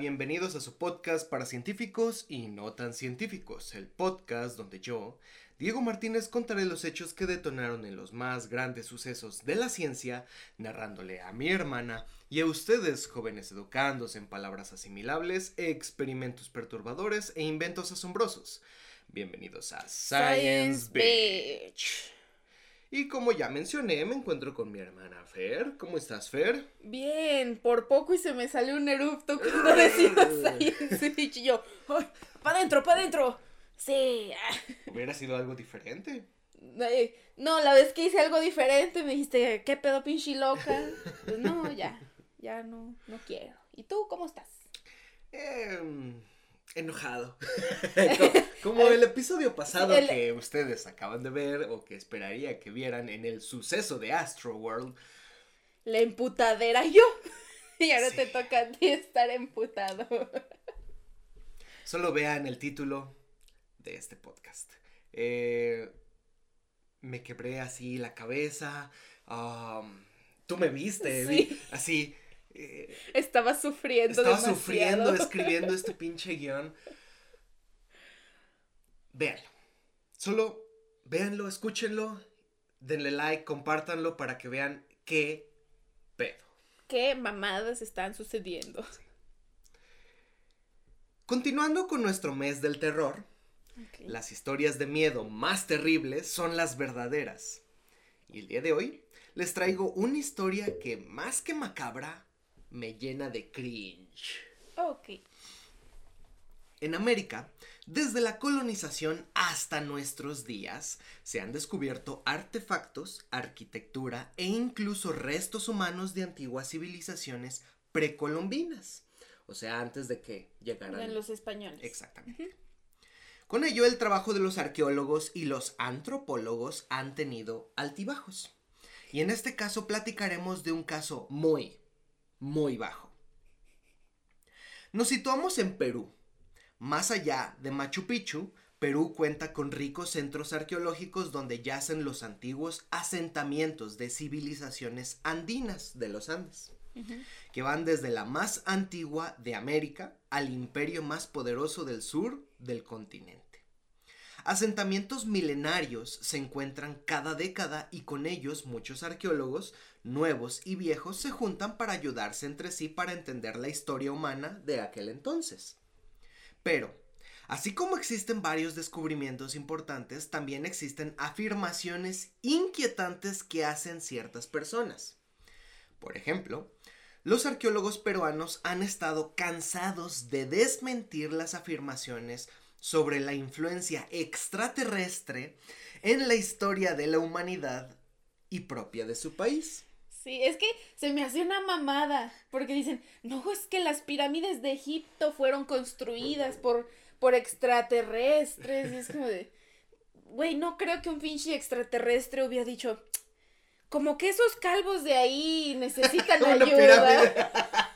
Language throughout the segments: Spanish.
bienvenidos a su podcast para científicos y no tan científicos, el podcast donde yo, Diego Martínez, contaré los hechos que detonaron en los más grandes sucesos de la ciencia, narrándole a mi hermana y a ustedes, jóvenes educandos en palabras asimilables, experimentos perturbadores e inventos asombrosos. Bienvenidos a Science, Beach. Y como ya mencioné, me encuentro con mi hermana Fer. ¿Cómo estás, Fer? Bien, por poco y se me salió un erupto cuando decías Science y yo, ¡para adentro, para adentro! Sí. Hubiera sido algo diferente. No, la vez que hice algo diferente me dijiste, ¿qué pedo pinche loca? Pues no, ya, ya no, no quiero. ¿Y tú cómo estás? Eh, enojado. como, el episodio pasado que ustedes acaban de ver o que esperaría que vieran en el suceso de Astro World. La emputadera yo. Y ahora te toca a ti estar emputado. Solo vean el título de este podcast. Eh, me quebré así la cabeza. tú me viste, así eh, estaba sufriendo. Estaba sufriendo escribiendo este pinche guion. Véanlo. Solo véanlo, escúchenlo, denle like, compártanlo para que vean qué pedo. Qué mamadas están sucediendo. Continuando con nuestro mes del terror, las historias de miedo más terribles son las verdaderas. Y el día de hoy les traigo una historia que más que macabra me llena de cringe. Ok. En América, desde la colonización hasta nuestros días, se han descubierto artefactos, arquitectura e incluso restos humanos de antiguas civilizaciones precolombinas. O sea, antes de que llegaran los españoles. Exactamente. Con ello, el trabajo de los arqueólogos y los antropólogos han tenido altibajos. Y en este caso platicaremos de un caso muy, muy bajo. Nos situamos en Perú. Más allá de Machu Picchu, Perú cuenta con ricos centros arqueológicos donde yacen los antiguos asentamientos de civilizaciones andinas de los Andes, que van desde la más antigua de América al imperio más poderoso del sur del continente. Asentamientos milenarios se encuentran cada década y con ellos muchos arqueólogos, nuevos y viejos, se juntan para ayudarse entre sí para entender la historia humana de aquel entonces. Pero, así como existen varios descubrimientos importantes, también existen afirmaciones inquietantes que hacen ciertas personas. Por ejemplo, los arqueólogos peruanos han estado cansados de desmentir las afirmaciones sobre la influencia extraterrestre en la historia de la humanidad y propia de su país. Sí, es que se me hace una mamada, porque dicen, no, es que las pirámides de Egipto fueron construidas por, por extraterrestres, y es como de, güey, no creo que un pinche extraterrestre hubiera dicho, como que esos calvos de ahí necesitan ayuda.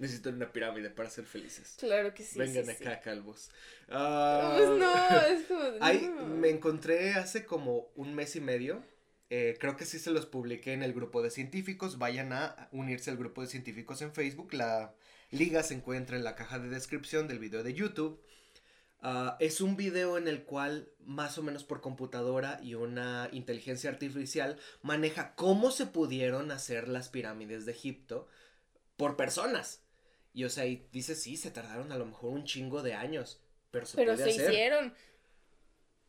Necesitan una pirámide para ser felices. Claro que sí. Vengan acá, calvos. pues no, ah, es como. me encontré hace como un mes y medio. Eh, creo que sí se los publiqué en el grupo de científicos. Vayan a unirse al grupo de científicos en Facebook. La liga se encuentra en la caja de descripción del video de YouTube. Ah, es un video en el cual, más o menos por computadora y una inteligencia artificial, maneja cómo se pudieron hacer las pirámides de Egipto por personas. Y o sea, y dice, sí, se tardaron a lo mejor un chingo de años, pero se, pero se hicieron.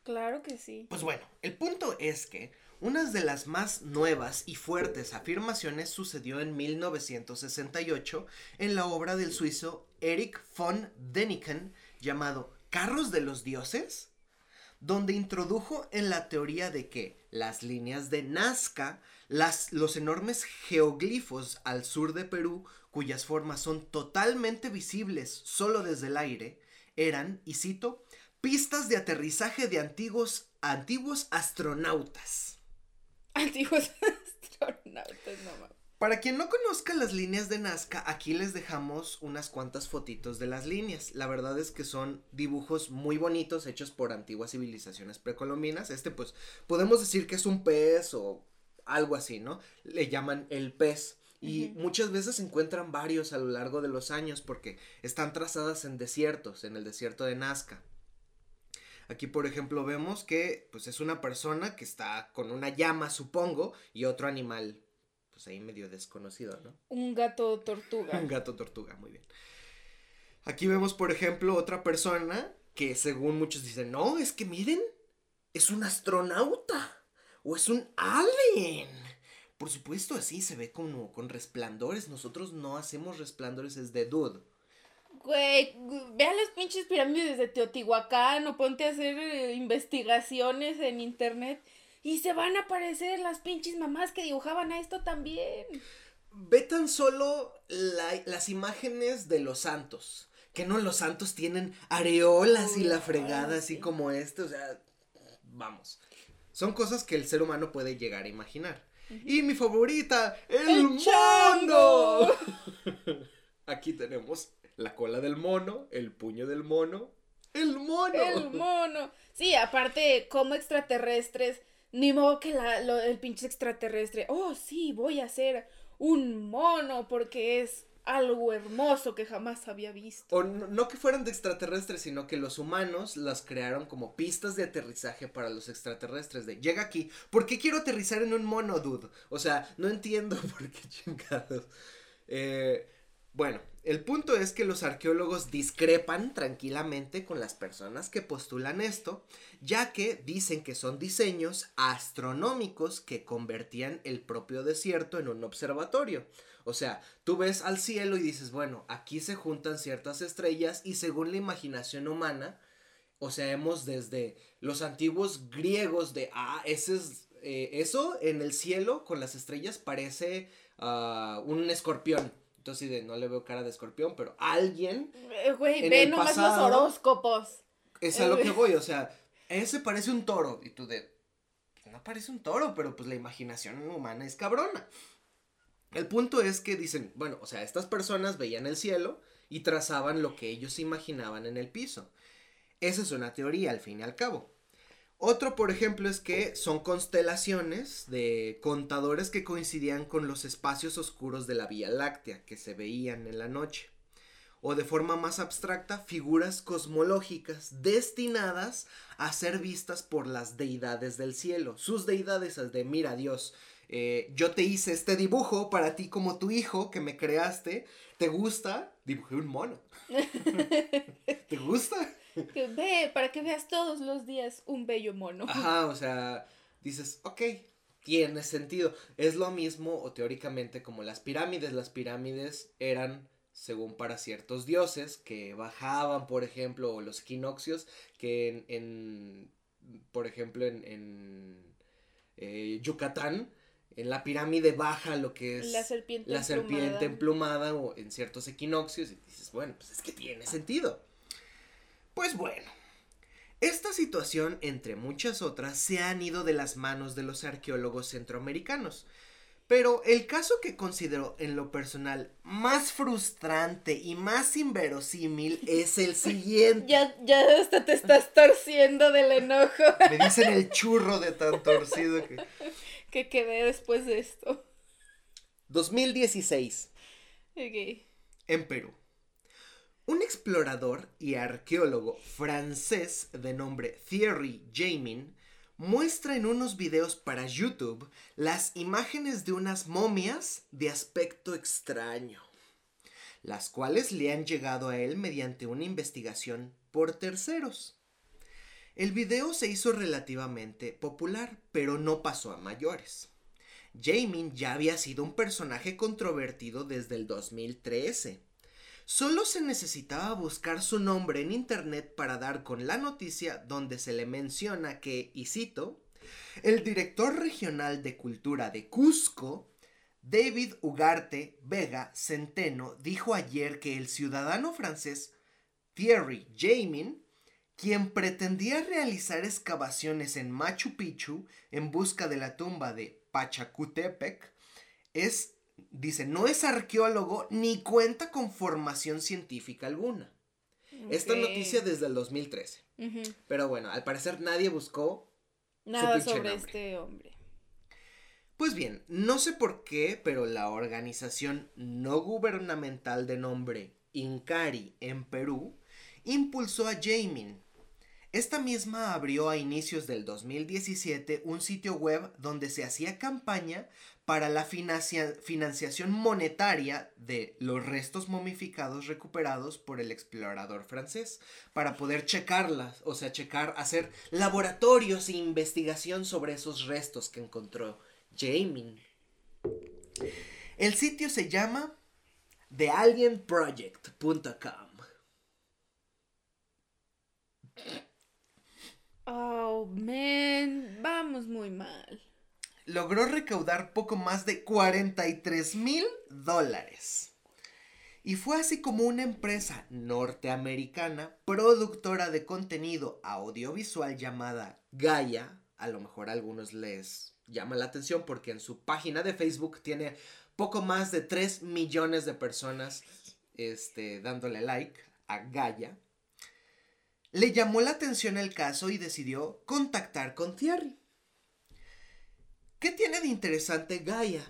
Claro que sí. Pues bueno, el punto es que una de las más nuevas y fuertes afirmaciones sucedió en 1968 en la obra del suizo Erich von Däniken llamado Carros de los Dioses, donde introdujo en la teoría de que las líneas de Nazca, las, los enormes geoglifos al sur de Perú cuyas formas son totalmente visibles solo desde el aire, eran, y cito, pistas de aterrizaje de antiguos, antiguos astronautas. Antiguos astronautas, no Para quien no conozca las líneas de Nazca, aquí les dejamos unas cuantas fotitos de las líneas. La verdad es que son dibujos muy bonitos hechos por antiguas civilizaciones precolombinas. Este pues podemos decir que es un pez o algo así, ¿no? Le llaman el pez Y muchas veces se encuentran varios a lo largo de los años porque están trazadas en desiertos, en el desierto de Nazca. Aquí, por ejemplo, vemos que pues es una persona que está con una llama, supongo, y otro animal, pues ahí medio desconocido, ¿no? Un gato tortuga. Un gato tortuga, muy bien. Aquí vemos, por ejemplo, otra persona que según muchos dicen, no, es que miren, es un astronauta o es un alien. Por supuesto, así se ve como con resplandores. Nosotros no hacemos resplandores, es de dude. Güey, ve a las pinches pirámides de Teotihuacán o ponte a hacer eh, investigaciones en internet y se van a aparecer las pinches mamás que dibujaban a esto también. Ve tan solo las imágenes de los santos. Que no, los santos tienen areolas y la fregada, así como este. O sea, vamos. Son cosas que el ser humano puede llegar a imaginar. Y mi favorita, el, el mono. Aquí tenemos la cola del mono, el puño del mono, el mono. El mono. Sí, aparte, como extraterrestres, ni modo que la, el pinche extraterrestre, oh sí, voy a hacer un mono porque es algo hermoso que jamás había visto. O no, que fueran de extraterrestres, sino que los humanos las crearon como pistas de aterrizaje para los extraterrestres. De llega aquí, ¿por qué quiero aterrizar en un mono, dude? O sea, no entiendo por qué chingados. Eh, bueno, el punto es que los arqueólogos discrepan tranquilamente con las personas que postulan esto, ya que dicen que son diseños astronómicos que convertían el propio desierto en un observatorio. O sea, tú ves al cielo y dices, bueno, aquí se juntan ciertas estrellas y según la imaginación humana, o sea, hemos desde los antiguos griegos de, ah, ese es, eh, eso en el cielo con las estrellas parece uh, un escorpión. Entonces, de, no le veo cara de escorpión, pero alguien. Eh, güey, ve nomás los horóscopos. Es a lo que voy, o sea, ese parece un toro. Y tú de. No parece un toro, pero pues la imaginación humana es cabrona. El punto es que dicen, bueno, o sea, estas personas veían el cielo y trazaban lo que ellos imaginaban en el piso. Esa es una teoría, al fin y al cabo. Otro, por ejemplo, es que son constelaciones de contadores que coincidían con los espacios oscuros de la Vía Láctea que se veían en la noche. O de forma más abstracta, figuras cosmológicas destinadas a ser vistas por las deidades del cielo. Sus deidades, de mira Dios, eh, yo te hice este dibujo para ti como tu hijo que me creaste. ¿Te gusta? Dibujé un mono. ¿Te gusta? Que ve, para que veas todos los días un bello mono. Ajá, o sea, dices, ok, tiene sentido. Es lo mismo, o teóricamente, como las pirámides. Las pirámides eran según para ciertos dioses que bajaban, por ejemplo, o los equinoccios, que en, por ejemplo, en, en eh, Yucatán en la pirámide baja lo que es la serpiente, la serpiente emplumada. o en ciertos equinoccios y dices, bueno, pues es que tiene sentido. Pues bueno, esta situación, entre muchas otras, se han ido de las manos de los arqueólogos centroamericanos. Pero el caso que considero en lo personal más frustrante y más inverosímil es el siguiente. Ya, ya hasta te estás torciendo del enojo. Me dicen el churro de tan torcido que que quedé después de esto. 2016. Ok. En Perú. Un explorador y arqueólogo francés de nombre Thierry Jamin muestra en unos videos para YouTube las imágenes de unas momias de aspecto extraño, las cuales le han llegado a él mediante una investigación por terceros. El video se hizo relativamente popular, pero no pasó a mayores. Jamin ya había sido un personaje controvertido desde el 2013. Solo se necesitaba buscar su nombre en internet para dar con la noticia donde se le menciona que, y cito, el director regional de cultura de Cusco, David Ugarte Vega Centeno, dijo ayer que el ciudadano francés Thierry Jamin quien pretendía realizar excavaciones en Machu Picchu en busca de la tumba de Pachacutepec, es, dice, no es arqueólogo ni cuenta con formación científica alguna. Esta noticia desde el 2013. Pero bueno, al parecer nadie buscó nada sobre este hombre. Pues bien, no sé por qué, pero la organización no gubernamental de nombre Incari en Perú impulsó a Jamin. Esta misma abrió a inicios del 2017 un sitio web donde se hacía campaña para la financiación monetaria de los restos momificados recuperados por el explorador francés, para poder checarlas, o sea, checar, hacer laboratorios e investigación sobre esos restos que encontró Jamin. El sitio se llama thealienproject.com. Oh, man, vamos muy mal. Logró recaudar poco más de 43 mil dólares. Y fue así como una empresa norteamericana, productora de contenido audiovisual llamada Gaia, a lo mejor a algunos les llama la atención porque en su página de Facebook tiene poco más de 3 millones de personas este, dándole like a Gaia le llamó la atención el caso y decidió contactar con Thierry. ¿Qué tiene de interesante Gaia?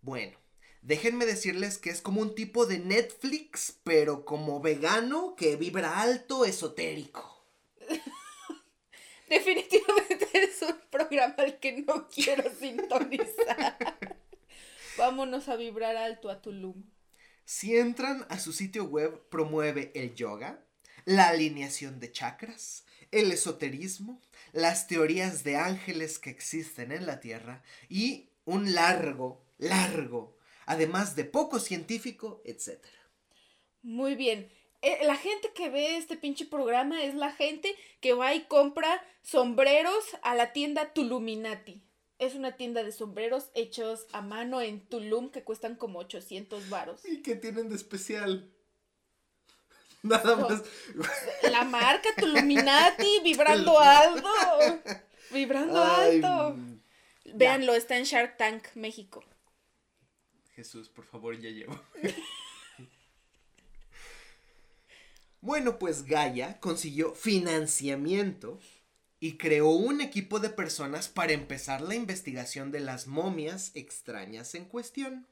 Bueno, déjenme decirles que es como un tipo de Netflix, pero como vegano que vibra alto, esotérico. Definitivamente es un programa al que no quiero sintonizar. Vámonos a vibrar alto a Tulum. Si entran a su sitio web, promueve el yoga, la alineación de chakras, el esoterismo, las teorías de ángeles que existen en la Tierra y un largo, largo, además de poco científico, etc. Muy bien. Eh, la gente que ve este pinche programa es la gente que va y compra sombreros a la tienda Tuluminati. Es una tienda de sombreros hechos a mano en Tulum que cuestan como 800 varos. ¿Y qué tienen de especial? Nada más. La marca Tuluminati, vibrando alto. Vibrando alto. Véanlo, está en Shark Tank, México. Jesús, por favor, ya llevo. bueno, pues Gaia consiguió financiamiento y creó un equipo de personas para empezar la investigación de las momias extrañas en cuestión.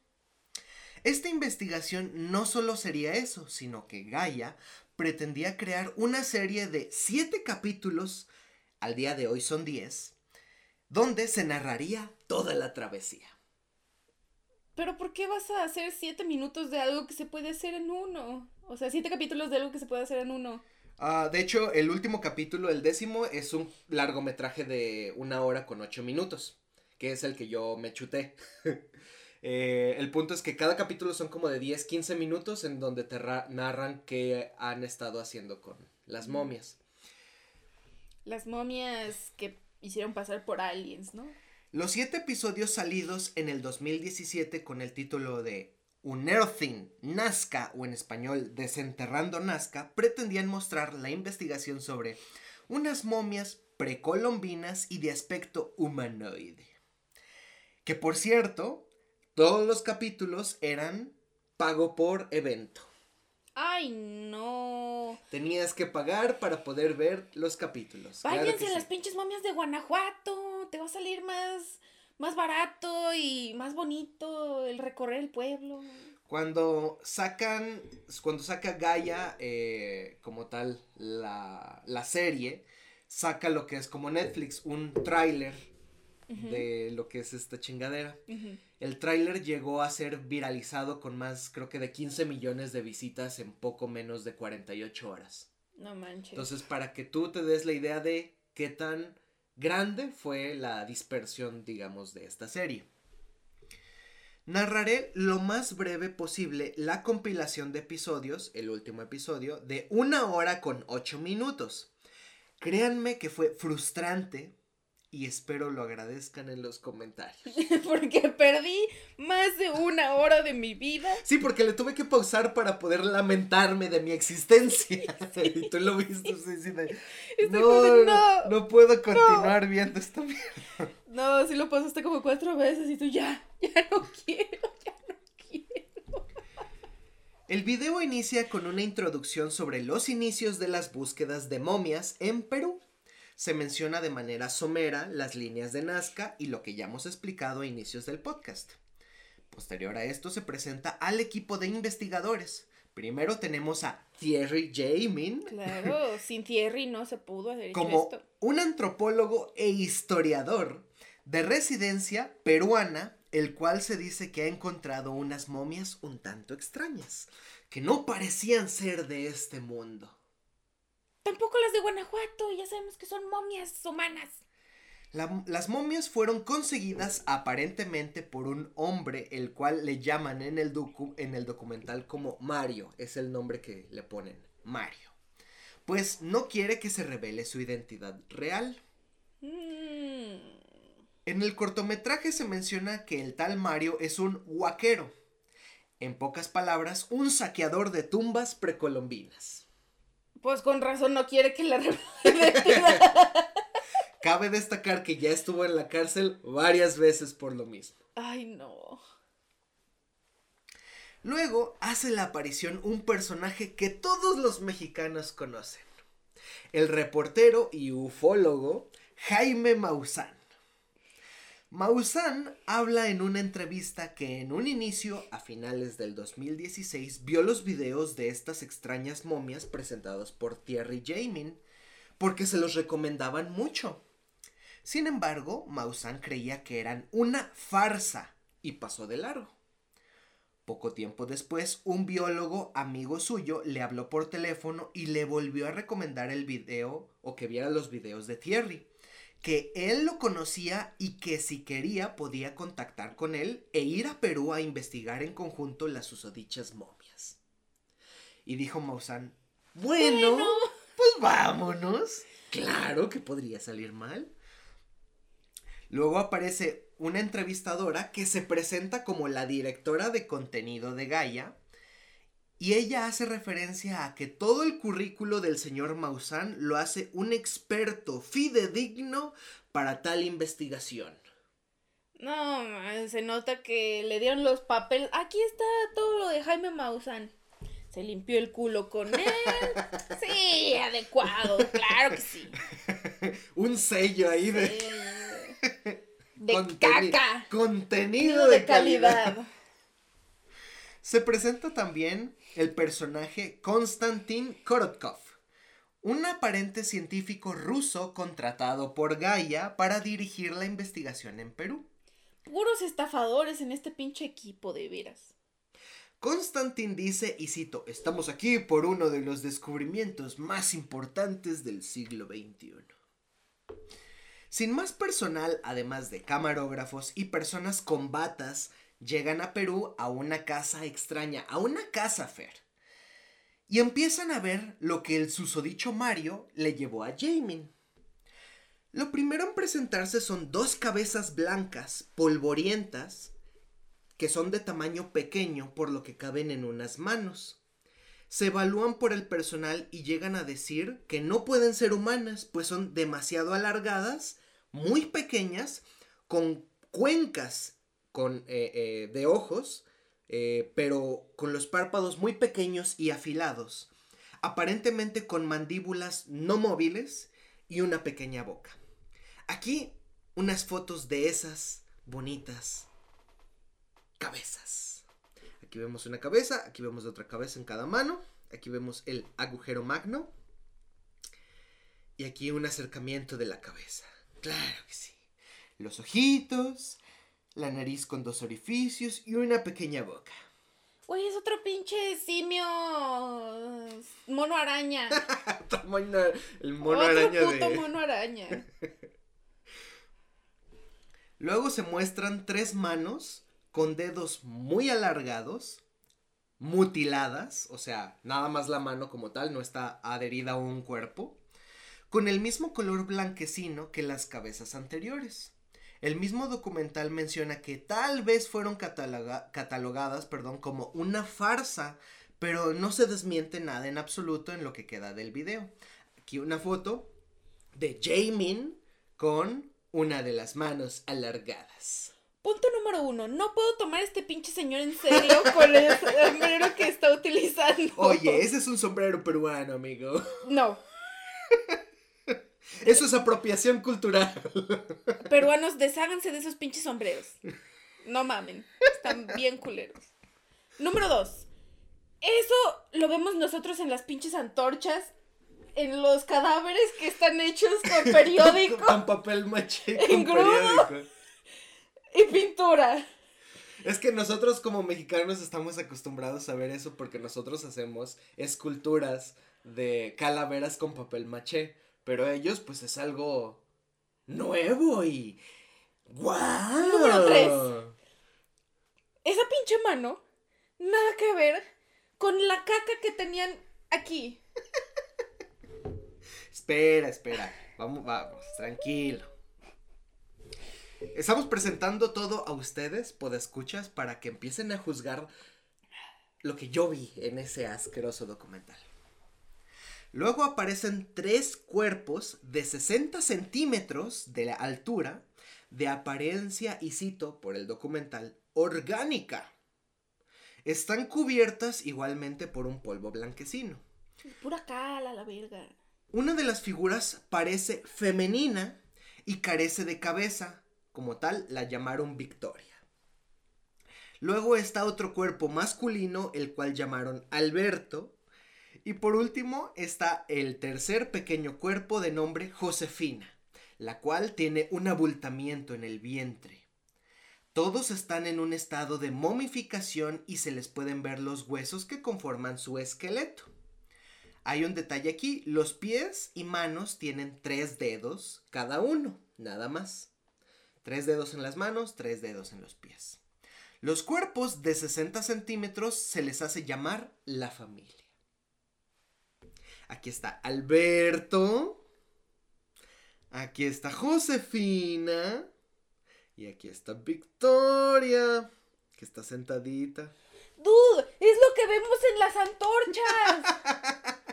Esta investigación no solo sería eso, sino que Gaia pretendía crear una serie de siete capítulos, al día de hoy son diez, donde se narraría toda la travesía. Pero ¿por qué vas a hacer siete minutos de algo que se puede hacer en uno? O sea, siete capítulos de algo que se puede hacer en uno. Ah, de hecho, el último capítulo, el décimo, es un largometraje de una hora con ocho minutos, que es el que yo me chuté. Eh, el punto es que cada capítulo son como de 10, 15 minutos en donde te narran qué han estado haciendo con las momias. Las momias que hicieron pasar por aliens, ¿no? Los siete episodios salidos en el 2017 con el título de Unearthing Nazca o en español Desenterrando Nazca pretendían mostrar la investigación sobre unas momias precolombinas y de aspecto humanoide. Que por cierto, todos los capítulos eran pago por evento. Ay, no. Tenías que pagar para poder ver los capítulos. Váyanse a las pinches momias de Guanajuato. Te va a salir más, más barato y más bonito el recorrer el pueblo. Cuando sacan, cuando saca Gaia eh, como tal la, la serie, saca lo que es como Netflix, un tráiler de lo que es esta chingadera. El tráiler llegó a ser viralizado con más, creo que de 15 millones de visitas en poco menos de 48 horas. No manches. Entonces, para que tú te des la idea de qué tan grande fue la dispersión, digamos, de esta serie. Narraré lo más breve posible la compilación de episodios, el último episodio, de una hora con ocho minutos. Créanme que fue frustrante y espero lo agradezcan en los comentarios. porque perdí más de una hora de mi vida. Sí, porque le tuve que pausar para poder lamentarme de mi existencia. y tú lo viste, sí, no, no, no, puedo continuar viendo esto No, sí lo pasaste como cuatro veces y tú ya, ya no quiero, ya no quiero. El video inicia con una introducción sobre los inicios de las búsquedas de momias en Perú se menciona de manera somera las líneas de Nazca y lo que ya hemos explicado a inicios del podcast. Posterior a esto se presenta al equipo de investigadores. Primero tenemos a Thierry Jamin. Claro, sin Thierry no se pudo hecho como esto. un antropólogo e historiador de residencia peruana, el cual se dice que ha encontrado unas momias un tanto extrañas, que no parecían ser de este mundo. Tampoco las de Guanajuato, ya sabemos que son momias humanas. La- las momias fueron conseguidas aparentemente por un hombre, el cual le llaman en el, docu- en el documental como Mario, es el nombre que le ponen, Mario. Pues no quiere que se revele su identidad real. Mm, En el cortometraje se menciona que el tal Mario es un huaquero. En pocas palabras, un saqueador de tumbas precolombinas. Pues con razón no quiere que la. Cabe destacar que ya estuvo en la cárcel varias veces por lo mismo. Ay, no. Luego hace la aparición un personaje que todos los mexicanos conocen. El reportero y ufólogo Jaime Maussan. Maussan habla en una entrevista que en un inicio, a finales del 2016, vio los videos de estas extrañas momias presentados por Thierry Jamin, porque se los recomendaban mucho. Sin embargo, Maussan creía que eran una farsa y pasó de largo. Poco tiempo después, un biólogo amigo suyo le habló por teléfono y le volvió a recomendar el video o que viera los videos de Thierry, que él lo conocía y que si quería podía contactar con él e ir a Perú a investigar en conjunto las susodichas momias. Y dijo Maussan, bueno, Bueno. pues vámonos. Claro que podría salir mal. Luego aparece una entrevistadora que se presenta como la directora de contenido de Gaia y ella hace referencia a que todo el currículo del señor Maussan lo hace un experto fidedigno para tal investigación. No, se nota que le dieron los papeles. Aquí está todo lo de Jaime Maussan. Se limpió el culo con él. Sí, adecuado, claro que sí. Un sello ahí de, De conteni- caca. Contenido de, de calidad. calidad. Se presenta también el personaje Konstantin Korotkov, un aparente científico ruso contratado por Gaia para dirigir la investigación en Perú. Puros estafadores en este pinche equipo, de veras. Konstantin dice, y cito, estamos aquí por uno de los descubrimientos más importantes del siglo XXI. Sin más personal, además de camarógrafos y personas con batas, llegan a Perú a una casa extraña, a una casa Fer. Y empiezan a ver lo que el susodicho Mario le llevó a Jamin. Lo primero en presentarse son dos cabezas blancas, polvorientas, que son de tamaño pequeño por lo que caben en unas manos. Se evalúan por el personal y llegan a decir que no pueden ser humanas, pues son demasiado alargadas, muy pequeñas, con cuencas con, eh, eh, de ojos, eh, pero con los párpados muy pequeños y afilados, aparentemente con mandíbulas no móviles y una pequeña boca. Aquí unas fotos de esas bonitas cabezas. Aquí vemos una cabeza, aquí vemos otra cabeza en cada mano, aquí vemos el agujero magno y aquí un acercamiento de la cabeza. Claro que sí. Los ojitos, la nariz con dos orificios y una pequeña boca. Güey, es otro pinche simio. Mono araña. El mono otro araña puto de... mono araña. Luego se muestran tres manos con dedos muy alargados, mutiladas, o sea, nada más la mano como tal, no está adherida a un cuerpo, con el mismo color blanquecino que las cabezas anteriores. El mismo documental menciona que tal vez fueron cataloga- catalogadas perdón, como una farsa, pero no se desmiente nada en absoluto en lo que queda del video. Aquí una foto de Jamin con una de las manos alargadas. Punto número uno. No puedo tomar este pinche señor en serio con el sombrero que está utilizando. Oye, ese es un sombrero peruano, amigo. No. Eso es apropiación cultural. Peruanos, desháganse de esos pinches sombreros. No mamen. Están bien culeros. Número dos. Eso lo vemos nosotros en las pinches antorchas. En los cadáveres que están hechos con periódico. con papel maché. Con periódico. y pintura. Es que nosotros como mexicanos estamos acostumbrados a ver eso porque nosotros hacemos esculturas de calaveras con papel maché. Pero ellos, pues es algo nuevo y. ¡Guau! Número tres. Esa pinche mano, nada que ver con la caca que tenían aquí. Espera, espera. Vamos, vamos, tranquilo. Estamos presentando todo a ustedes, podescuchas, para que empiecen a juzgar lo que yo vi en ese asqueroso documental. Luego aparecen tres cuerpos de 60 centímetros de la altura, de apariencia, y cito por el documental, orgánica. Están cubiertas igualmente por un polvo blanquecino. Pura cala, la verga. Una de las figuras parece femenina y carece de cabeza. Como tal, la llamaron Victoria. Luego está otro cuerpo masculino, el cual llamaron Alberto. Y por último está el tercer pequeño cuerpo de nombre Josefina, la cual tiene un abultamiento en el vientre. Todos están en un estado de momificación y se les pueden ver los huesos que conforman su esqueleto. Hay un detalle aquí, los pies y manos tienen tres dedos cada uno, nada más. Tres dedos en las manos, tres dedos en los pies. Los cuerpos de 60 centímetros se les hace llamar la familia. Aquí está Alberto. Aquí está Josefina. Y aquí está Victoria, que está sentadita. Dude, es lo que vemos en las antorchas.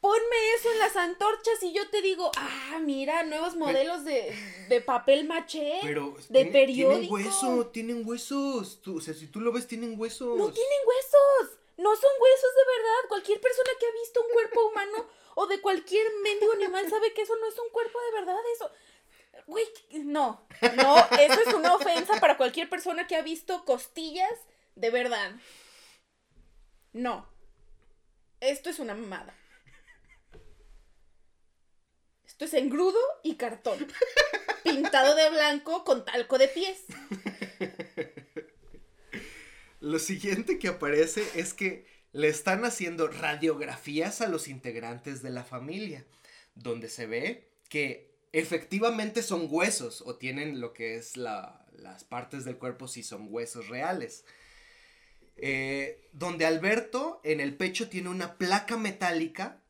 Ponme eso en las antorchas y yo te digo, ah, mira, nuevos modelos de, de papel maché. Pero de tiene- periódico. Tienen hueso, tienen huesos. Tú- o sea, si tú lo ves, tienen huesos. No tienen huesos. No son huesos de verdad. Cualquier persona que ha visto un cuerpo humano o de cualquier mendigo animal sabe que eso no es un cuerpo de verdad. Eso. Güey, no. No, eso es una ofensa para cualquier persona que ha visto costillas de verdad. No. Esto es una mamada. Esto es engrudo y cartón. Pintado de blanco con talco de pies. Lo siguiente que aparece es que le están haciendo radiografías a los integrantes de la familia, donde se ve que efectivamente son huesos o tienen lo que es la- las partes del cuerpo si son huesos reales. Eh, donde Alberto en el pecho tiene una placa metálica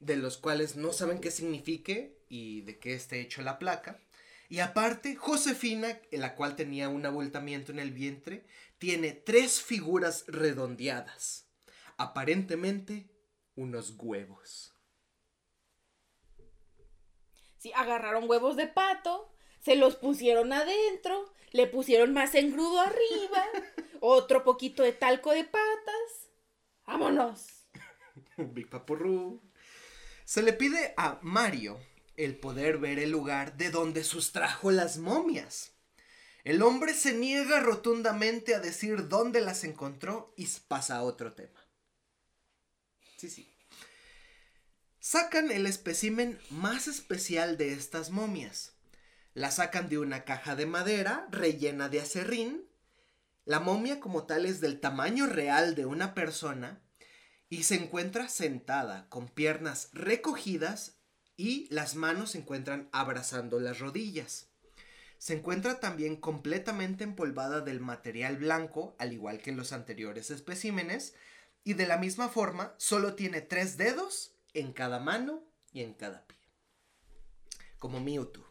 de los cuales no saben qué signifique y de qué esté hecho la placa. Y aparte, Josefina, la cual tenía un abultamiento en el vientre, tiene tres figuras redondeadas. Aparentemente, unos huevos. Sí, agarraron huevos de pato, se los pusieron adentro, le pusieron más engrudo arriba, otro poquito de talco de patas. ¡Vámonos! Big Papurru. Se le pide a Mario el poder ver el lugar de donde sustrajo las momias. El hombre se niega rotundamente a decir dónde las encontró y pasa a otro tema. Sí, sí. Sacan el espécimen más especial de estas momias. La sacan de una caja de madera rellena de acerrín. La momia como tal es del tamaño real de una persona y se encuentra sentada con piernas recogidas y las manos se encuentran abrazando las rodillas. Se encuentra también completamente empolvada del material blanco, al igual que los anteriores especímenes, y de la misma forma solo tiene tres dedos en cada mano y en cada pie. Como Mewtwo.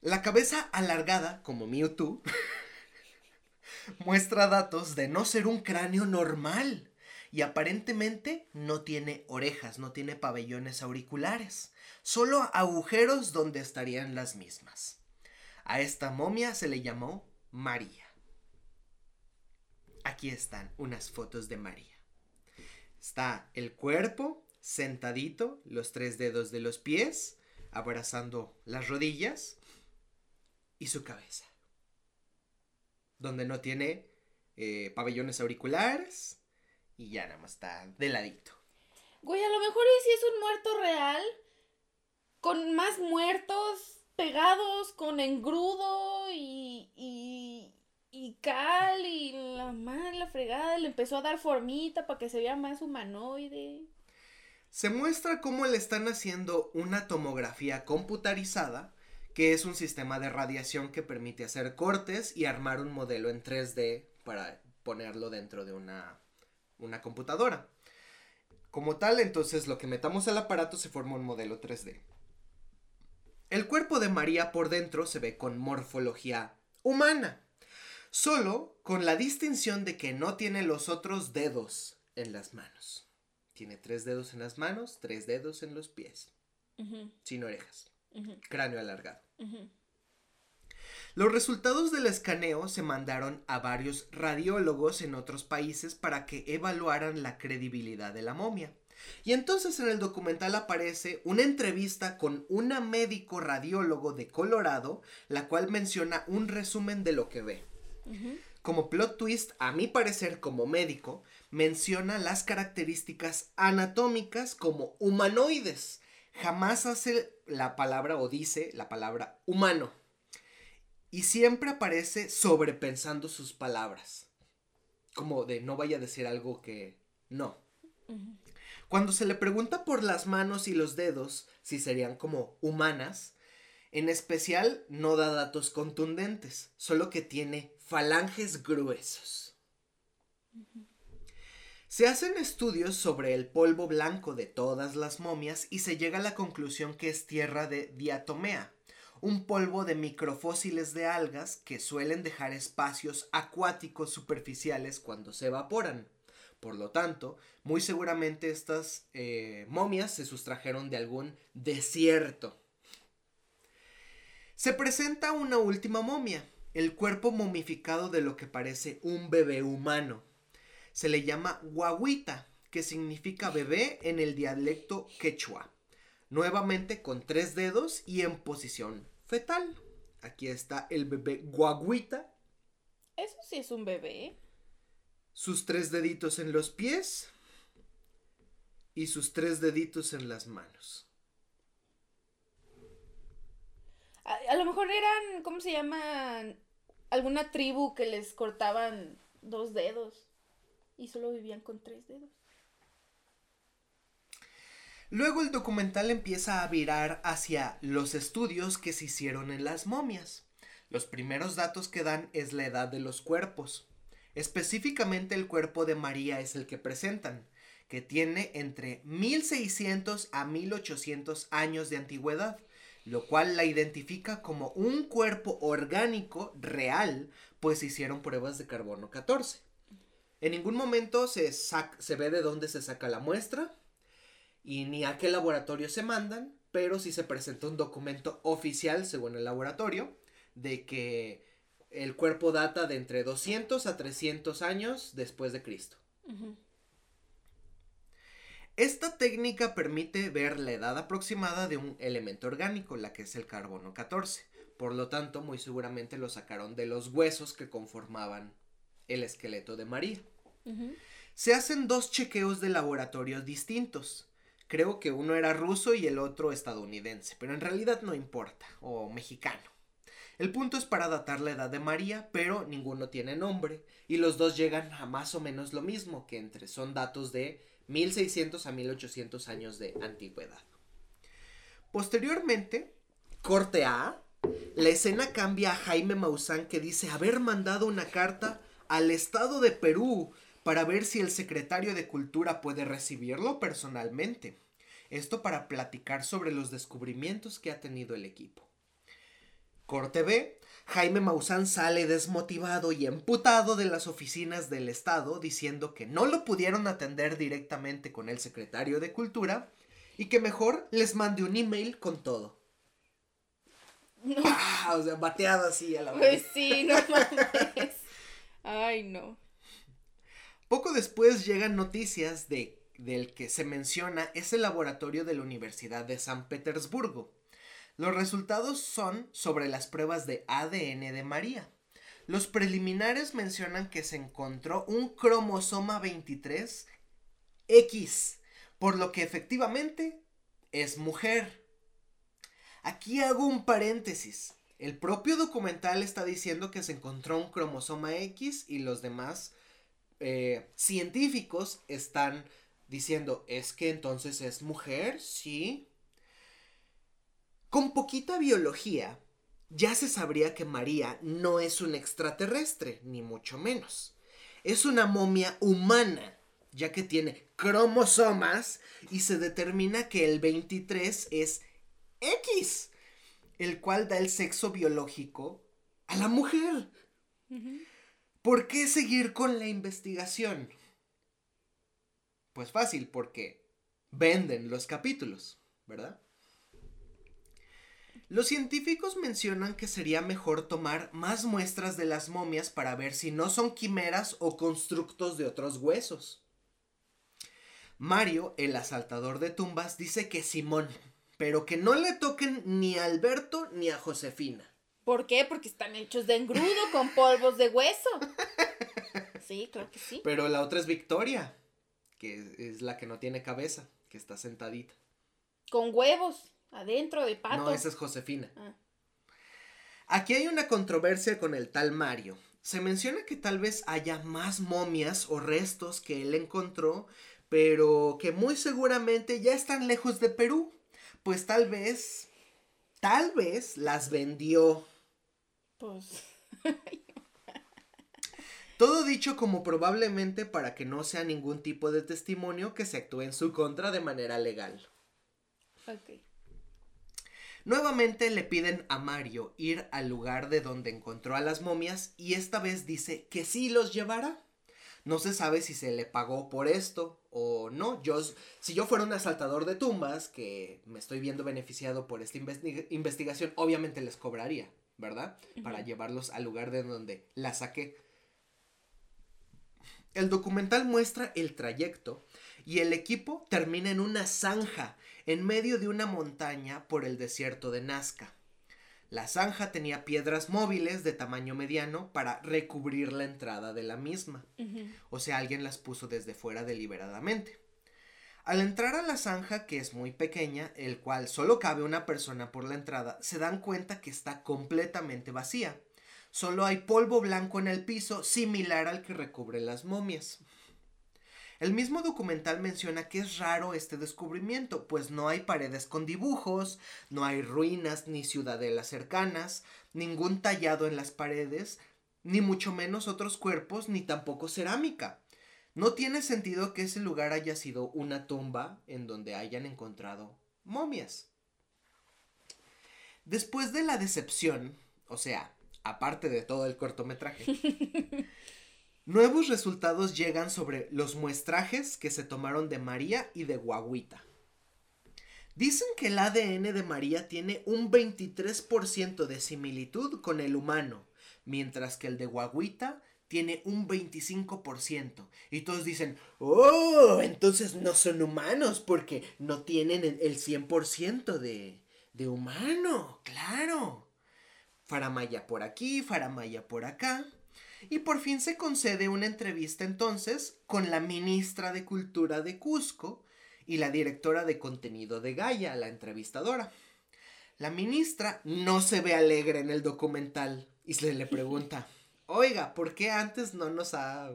La cabeza alargada, como Mewtwo, muestra datos de no ser un cráneo normal y aparentemente no tiene orejas, no tiene pabellones auriculares, solo agujeros donde estarían las mismas. A esta momia se le llamó María. Aquí están unas fotos de María. Está el cuerpo, sentadito, los tres dedos de los pies, abrazando las rodillas y su cabeza. Donde no tiene eh, pabellones auriculares y ya nada más está de ladito. Güey, a lo mejor y si es un muerto real, con más muertos pegados, con engrudo y, y, y cal y la madre, la fregada, le empezó a dar formita para que se vea más humanoide. Se muestra cómo le están haciendo una tomografía computarizada, que es un sistema de radiación que permite hacer cortes y armar un modelo en 3D para ponerlo dentro de una, una computadora. Como tal, entonces lo que metamos al aparato se forma un modelo 3D. El cuerpo de María por dentro se ve con morfología humana, solo con la distinción de que no tiene los otros dedos en las manos. Tiene tres dedos en las manos, tres dedos en los pies, sin orejas, cráneo alargado. Los resultados del escaneo se mandaron a varios radiólogos en otros países para que evaluaran la credibilidad de la momia. Y entonces en el documental aparece una entrevista con una médico radiólogo de Colorado, la cual menciona un resumen de lo que ve. Como plot twist, a mi parecer como médico, menciona las características anatómicas como humanoides. Jamás hace la palabra o dice la palabra humano y siempre aparece sobrepensando sus palabras. Como de no vaya a decir algo que no. Cuando se le pregunta por las manos y los dedos, si serían como humanas, en especial no da datos contundentes, solo que tiene falanges gruesos. Se hacen estudios sobre el polvo blanco de todas las momias y se llega a la conclusión que es tierra de diatomea, un polvo de microfósiles de algas que suelen dejar espacios acuáticos superficiales cuando se evaporan. Por lo tanto, muy seguramente estas eh, momias se sustrajeron de algún desierto. Se presenta una última momia, el cuerpo momificado de lo que parece un bebé humano. Se le llama guaguita, que significa bebé en el dialecto quechua nuevamente con tres dedos y en posición fetal. Aquí está el bebé guaguita. Eso sí es un bebé. Sus tres deditos en los pies y sus tres deditos en las manos. A, a, lo mejor eran, ¿cómo se llaman? Alguna tribu que les cortaban dos dedos y solo vivían con tres dedos. Luego el documental empieza a virar hacia los estudios que se hicieron en las momias. Los primeros datos que dan es la edad de los cuerpos. Específicamente el cuerpo de María es el que presentan, que tiene entre 1600 a 1800 años de antigüedad, lo cual la identifica como un cuerpo orgánico real, pues se hicieron pruebas de carbono 14. En ningún momento se, se ve de dónde se saca la muestra, y ni a qué laboratorio se mandan, pero sí se presenta un documento oficial, según el laboratorio, de que el cuerpo data de entre 200 a 300 años después de Cristo. Esta técnica permite ver la edad aproximada de un elemento orgánico, la que es el carbono 14. Por lo tanto, muy seguramente lo sacaron de los huesos que conformaban el esqueleto de María. Se hacen dos chequeos de laboratorio distintos creo que uno era ruso y el otro estadounidense, pero en realidad no importa, o mexicano. El punto es para datar la edad de María, pero ninguno tiene nombre, y los dos llegan a más o menos lo mismo, que entre son datos de 1600 a 1800 años de antigüedad. Posteriormente, corte A, la escena cambia a Jaime Maussan que dice haber mandado una carta al Estado de Perú para ver si el secretario de Cultura puede recibirlo personalmente. Esto para platicar sobre los descubrimientos que ha tenido el equipo. Corte B. Jaime Maussan sale desmotivado y emputado de las oficinas del Estado diciendo que no lo pudieron atender directamente con el secretario de Cultura y que mejor les mande un email con todo. Ah, o sea, bateado así a la vez. Pues sí, no mames. Ay, no. Poco después llegan noticias de del que se menciona es el laboratorio de la Universidad de San Petersburgo. Los resultados son sobre las pruebas de ADN de María. Los preliminares mencionan que se encontró un cromosoma 23 X, por lo que efectivamente es mujer. Aquí hago un paréntesis. El propio documental está diciendo que se encontró un cromosoma X y los demás eh, científicos están diciendo, es que entonces es mujer, sí. Con poquita biología, ya se sabría que María no es un extraterrestre, ni mucho menos. Es una momia humana, ya que tiene cromosomas y se determina que el 23 es X, el cual da el sexo biológico a la mujer. ¿Por qué seguir con la investigación? Pues fácil, porque venden los capítulos, ¿verdad? Los científicos mencionan que sería mejor tomar más muestras de las momias para ver si no son quimeras o constructos de otros huesos. Mario, el asaltador de tumbas, dice que Simón, pero que no le toquen ni a Alberto ni a Josefina. ¿Por qué? Porque están hechos de engrudo con polvos de hueso. Sí, claro que sí. Pero la otra es Victoria, que es la que no tiene cabeza, que está sentadita. Con huevos adentro de pato. No, esa es Josefina. Ah. Aquí hay una controversia con el tal Mario. Se menciona que tal vez haya más momias o restos que él encontró, pero que muy seguramente ya están lejos de Perú. Pues tal vez, tal vez las vendió. Pues. Todo dicho como probablemente para que no sea ningún tipo de testimonio que se actúe en su contra de manera legal. Ok. Nuevamente le piden a Mario ir al lugar de donde encontró a las momias y esta vez dice que sí los llevará. No se sabe si se le pagó por esto o no. Yo, si yo fuera un asaltador de tumbas, que me estoy viendo beneficiado por esta investigación, obviamente les cobraría, ¿verdad? Para llevarlos al lugar de donde la saqué. El documental muestra el trayecto y el equipo termina en una zanja en medio de una montaña por el desierto de Nazca. La zanja tenía piedras móviles de tamaño mediano para recubrir la entrada de la misma. O sea, alguien las puso desde fuera deliberadamente. Al entrar a la zanja, que es muy pequeña, el cual solo cabe una persona por la entrada, se dan cuenta que está completamente vacía. Solo hay polvo blanco en el piso, similar al que recubre las momias. El mismo documental menciona que es raro este descubrimiento, pues no hay paredes con dibujos, no hay ruinas ni ciudadelas cercanas, ningún tallado en las paredes, ni mucho menos otros cuerpos, ni tampoco cerámica. No tiene sentido que ese lugar haya sido una tumba en donde hayan encontrado momias. Después de la decepción, o sea, aparte de todo el cortometraje. Nuevos resultados llegan sobre los muestrajes que se tomaron de María y de Guaguita. Dicen que el ADN de María tiene un 23% de similitud con el humano, mientras que el de Guaguita tiene un 25%. Y todos dicen, oh, entonces no son humanos porque no tienen el 100% de, de humano, claro. Faramaya por aquí, Faramaya por acá. Y por fin se concede una entrevista entonces con la ministra de Cultura de Cusco y la directora de contenido de Gaia, la entrevistadora. La ministra no se ve alegre en el documental y se le pregunta, oiga, ¿por qué antes no nos ha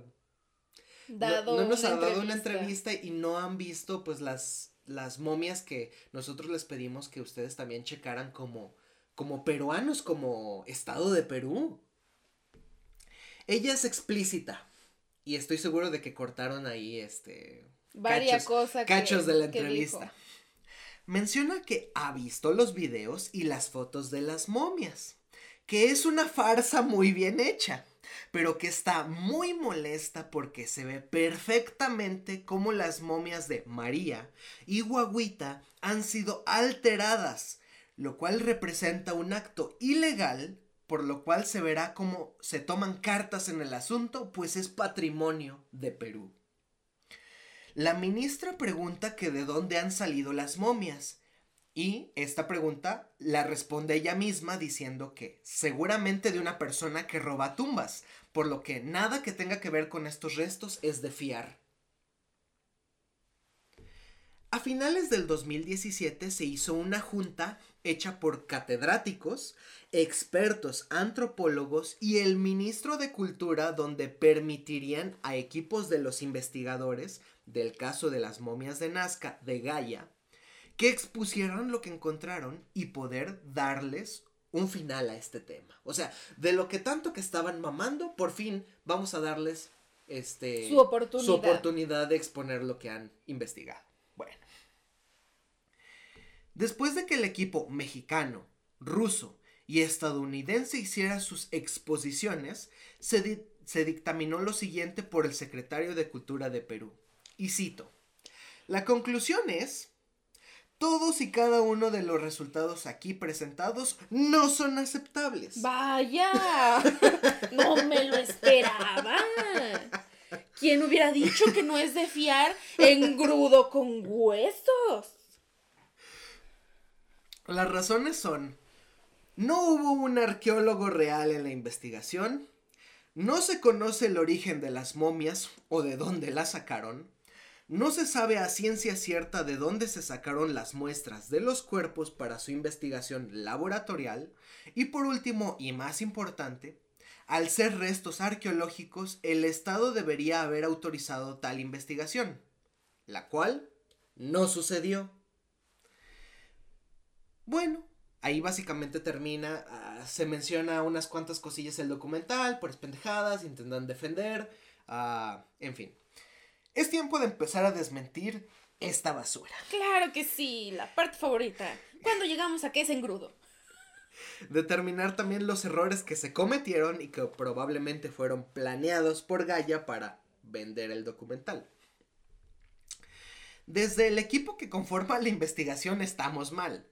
dado, no, nos ha dado una entrevista y no han visto pues las, las momias que nosotros les pedimos que ustedes también checaran como como peruanos, como Estado de Perú. Ella es explícita. Y estoy seguro de que cortaron ahí este. Varias cosas. Cachos de la entrevista. Menciona que ha visto los videos y las fotos de las momias. Que es una farsa muy bien hecha. Pero que está muy molesta porque se ve perfectamente cómo las momias de María y Guaguita han sido alteradas lo cual representa un acto ilegal, por lo cual se verá cómo se toman cartas en el asunto, pues es patrimonio de Perú. la ministra pregunta que de dónde han salido las momias. Y esta pregunta la responde ella misma diciendo que seguramente de una persona que roba tumbas, por lo que nada que tenga que ver con estos restos es de fiar. A finales del 2017 se hizo una junta hecha por catedráticos, expertos antropólogos y el ministro de Cultura donde permitirían a equipos de los investigadores del caso de las momias de Nazca de Gaia que expusieran lo que encontraron y poder darles un final a este tema. O sea, de lo que tanto que estaban mamando, por fin vamos a darles este su oportunidad, su oportunidad de exponer lo que han investigado. Después de que el equipo mexicano, ruso y estadounidense hiciera sus exposiciones, se, se dictaminó lo siguiente por el secretario de Cultura de Perú. Y cito, la conclusión es todos y cada uno de los resultados aquí presentados no son aceptables. Vaya, no me lo esperaba. ¿Quién hubiera dicho que no es de fiar engrudo con huesos? Las razones son, no hubo un arqueólogo real en la investigación, no se conoce el origen de las momias o de dónde las sacaron, no se sabe a ciencia cierta de dónde se sacaron las muestras de los cuerpos para su investigación laboratorial y por último y más importante, al ser restos arqueológicos, el Estado debería haber autorizado tal investigación, la cual no sucedió. Bueno, ahí básicamente termina, uh, se menciona unas cuantas cosillas el documental, por pendejadas, intentan defender, uh, en fin. Es tiempo de empezar a desmentir esta basura. Claro que sí, la parte favorita. Cuando llegamos a que es engrudo. Determinar también los errores que se cometieron y que probablemente fueron planeados por Gaia para vender el documental. Desde el equipo que conforma la investigación estamos mal.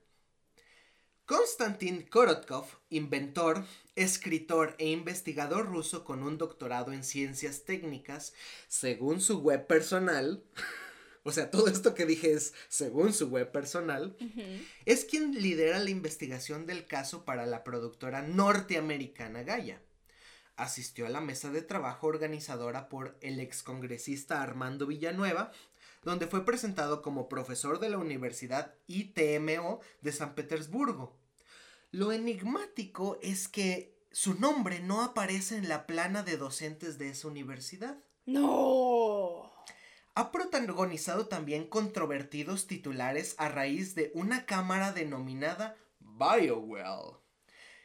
Konstantin Korotkov, inventor, escritor e investigador ruso con un doctorado en ciencias técnicas, según su web personal, o sea, todo esto que dije es según su web personal, es quien lidera la investigación del caso para la productora norteamericana Gaia. Asistió a la mesa de trabajo organizadora por el excongresista Armando Villanueva, donde fue presentado como profesor de la Universidad ITMO de San Petersburgo. Lo enigmático es que su nombre no aparece en la plana de docentes de esa universidad. No. Ha protagonizado también controvertidos titulares a raíz de una cámara denominada BioWell,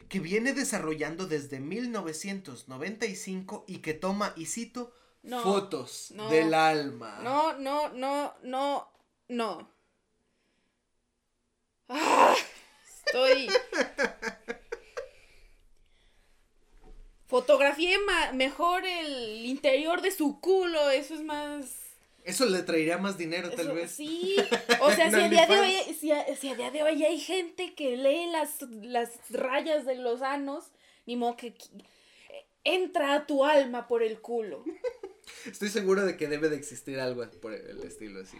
que viene desarrollando desde 1995 y que toma, y cito, fotos del alma. No, no, no, no, no. Ah, estoy. Fotografié mejor el interior de su culo, eso es más. Eso le traería más dinero, tal vez. Sí, o sea, si, a día de hoy, si, a, día de hoy hay gente que lee las, las rayas de los anos, ni modo que entra a tu alma por el culo. Estoy seguro de que debe de existir algo por el estilo así.